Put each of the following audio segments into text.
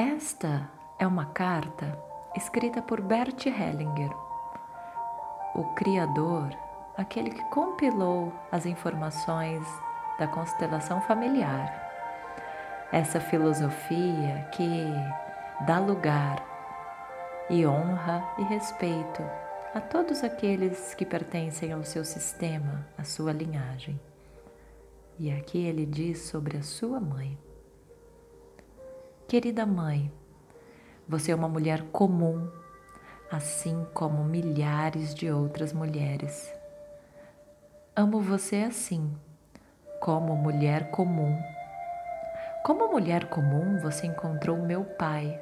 Esta é uma carta escrita por Bert Hellinger, o criador, aquele que compilou as informações da constelação familiar. Essa filosofia que dá lugar e honra e respeito a todos aqueles que pertencem ao seu sistema, à sua linhagem. E aqui ele diz sobre a sua mãe. Querida mãe, você é uma mulher comum, assim como milhares de outras mulheres. Amo você assim, como mulher comum. Como mulher comum, você encontrou meu pai.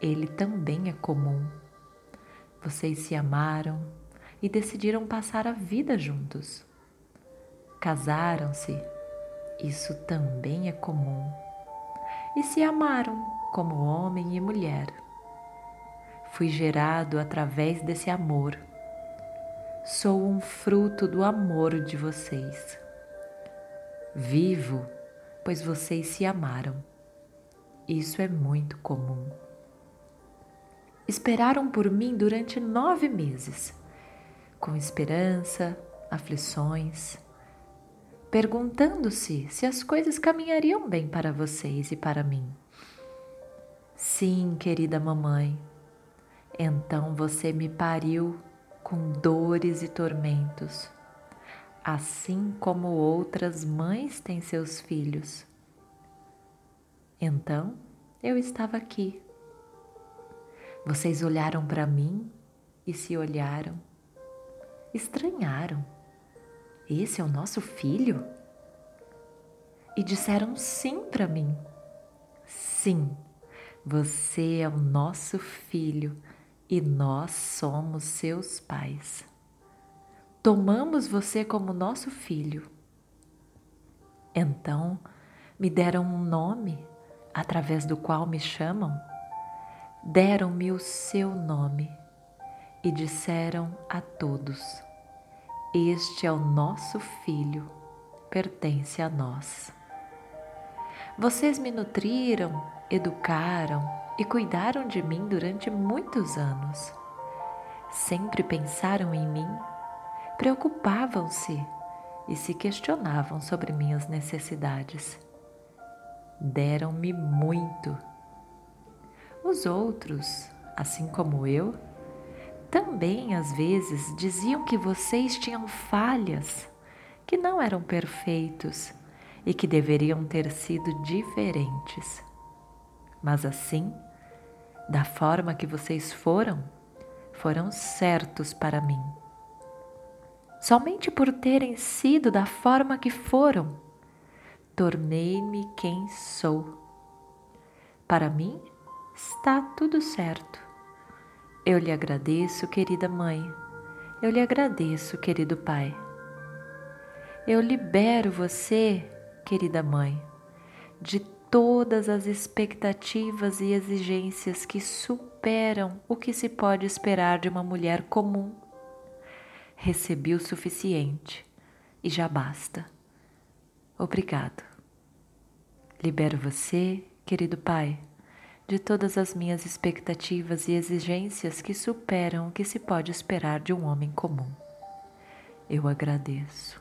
Ele também é comum. Vocês se amaram e decidiram passar a vida juntos. Casaram-se, isso também é comum. E se amaram como homem e mulher. Fui gerado através desse amor. Sou um fruto do amor de vocês. Vivo, pois vocês se amaram. Isso é muito comum. Esperaram por mim durante nove meses, com esperança, aflições, perguntando-se se as coisas caminhariam bem para vocês e para mim. Sim, querida mamãe, então você me pariu com dores e tormentos, assim como outras mães têm seus filhos. Então eu estava aqui. Vocês olharam para mim e se olharam, estranharam esse é o nosso filho? E disseram sim para mim. Sim, você é o nosso filho e nós somos seus pais. Tomamos você como nosso filho. Então me deram um nome através do qual me chamam. Deram-me o seu nome e disseram a todos: este é o nosso filho, pertence a nós. Vocês me nutriram, educaram e cuidaram de mim durante muitos anos. Sempre pensaram em mim, preocupavam-se e se questionavam sobre minhas necessidades. Deram-me muito. Os outros, assim como eu, também às vezes diziam que vocês tinham falhas, que não eram perfeitos e que deveriam ter sido diferentes. Mas assim, da forma que vocês foram, foram certos para mim. Somente por terem sido da forma que foram, tornei-me quem sou. Para mim, está tudo certo. Eu lhe agradeço, querida mãe. Eu lhe agradeço, querido pai. Eu libero você, querida mãe, de todas as expectativas e exigências que superam o que se pode esperar de uma mulher comum. Recebi o suficiente e já basta. Obrigado. Libero você, querido pai de todas as minhas expectativas e exigências que superam o que se pode esperar de um homem comum. Eu agradeço.